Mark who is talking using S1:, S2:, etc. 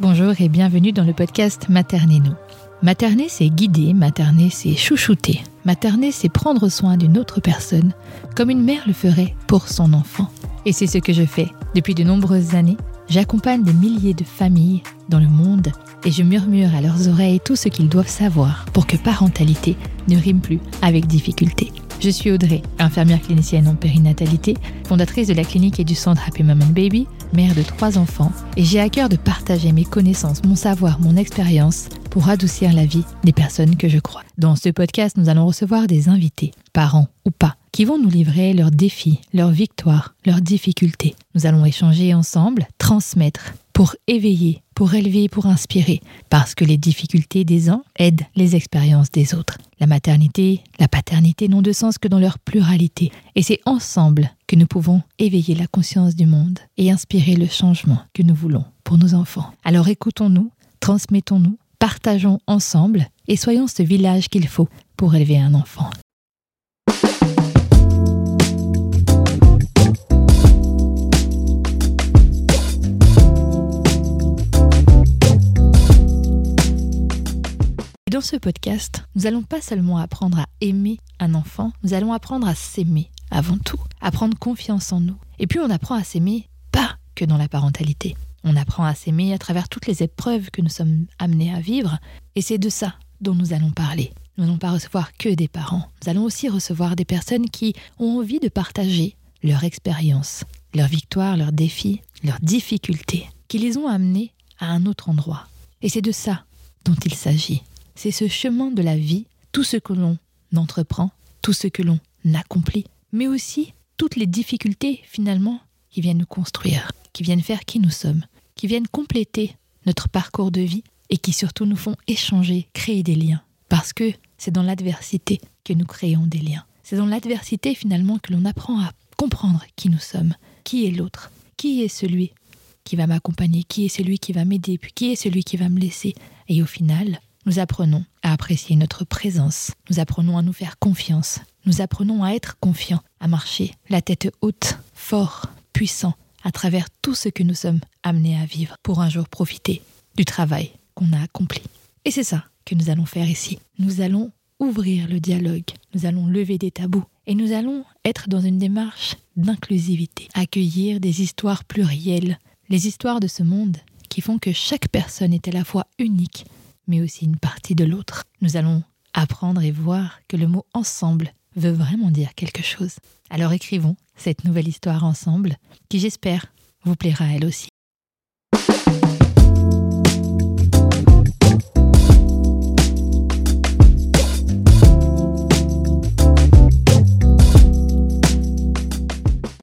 S1: Bonjour et bienvenue dans le podcast Materner nous. Materner, c'est guider, materner, c'est chouchouter. Materner, c'est prendre soin d'une autre personne, comme une mère le ferait pour son enfant. Et c'est ce que je fais depuis de nombreuses années. J'accompagne des milliers de familles dans le monde et je murmure à leurs oreilles tout ce qu'ils doivent savoir pour que parentalité ne rime plus avec difficulté. Je suis Audrey, infirmière clinicienne en périnatalité, fondatrice de la clinique et du centre Happy Mom and Baby, mère de trois enfants, et j'ai à cœur de partager mes connaissances, mon savoir, mon expérience pour adoucir la vie des personnes que je crois. Dans ce podcast, nous allons recevoir des invités, parents ou pas, qui vont nous livrer leurs défis, leurs victoires, leurs difficultés. Nous allons échanger ensemble, transmettre, pour éveiller, pour élever, pour inspirer, parce que les difficultés des uns aident les expériences des autres. La maternité, la paternité n'ont de sens que dans leur pluralité, et c'est ensemble que nous pouvons éveiller la conscience du monde et inspirer le changement que nous voulons pour nos enfants. Alors écoutons-nous, transmettons-nous, partageons ensemble et soyons ce village qu'il faut pour élever un enfant. Dans ce podcast, nous allons pas seulement apprendre à aimer un enfant, nous allons apprendre à s'aimer avant tout, à prendre confiance en nous. Et puis on apprend à s'aimer pas que dans la parentalité. On apprend à s'aimer à travers toutes les épreuves que nous sommes amenés à vivre. Et c'est de ça dont nous allons parler. Nous n'allons pas recevoir que des parents. Nous allons aussi recevoir des personnes qui ont envie de partager leur expérience, leurs victoires, leurs défis, leurs difficultés, qui les ont amenés à un autre endroit. Et c'est de ça dont il s'agit c'est ce chemin de la vie, tout ce que l'on entreprend, tout ce que l'on accomplit, mais aussi toutes les difficultés finalement qui viennent nous construire, qui viennent faire qui nous sommes, qui viennent compléter notre parcours de vie et qui surtout nous font échanger, créer des liens. Parce que c'est dans l'adversité que nous créons des liens. C'est dans l'adversité finalement que l'on apprend à comprendre qui nous sommes, qui est l'autre, qui est celui qui va m'accompagner, qui est celui qui va m'aider, puis qui est celui qui va me laisser. Et au final, nous apprenons à apprécier notre présence, nous apprenons à nous faire confiance, nous apprenons à être confiants, à marcher la tête haute, fort, puissant, à travers tout ce que nous sommes amenés à vivre pour un jour profiter du travail qu'on a accompli. Et c'est ça que nous allons faire ici. Nous allons ouvrir le dialogue, nous allons lever des tabous. Et nous allons être dans une démarche d'inclusivité, accueillir des histoires plurielles, les histoires de ce monde qui font que chaque personne est à la fois unique mais aussi une partie de l'autre. Nous allons apprendre et voir que le mot ensemble veut vraiment dire quelque chose. Alors écrivons cette nouvelle histoire ensemble, qui j'espère vous plaira elle aussi.